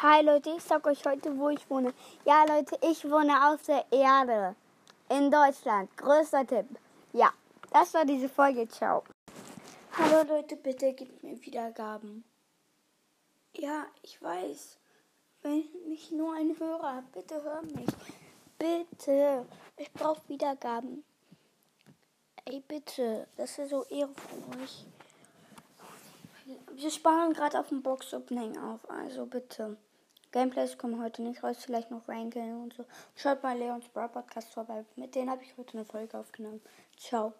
Hi Leute, ich sag euch heute, wo ich wohne. Ja Leute, ich wohne auf der Erde. In Deutschland. Größter Tipp. Ja, das war diese Folge. Ciao. Hallo Leute, bitte gebt mir Wiedergaben. Ja, ich weiß. Wenn ich nur ein Hörer, bitte hör mich. Bitte. Ich brauche Wiedergaben. Ey, bitte. Das ist so ehre von euch. Wir sparen gerade auf dem Box-Opening auf, also bitte. Gameplays kommen heute nicht raus, vielleicht noch Ranking und so. Schaut mal Leons Brawl Podcast vorbei. Mit denen habe ich heute eine Folge aufgenommen. Ciao.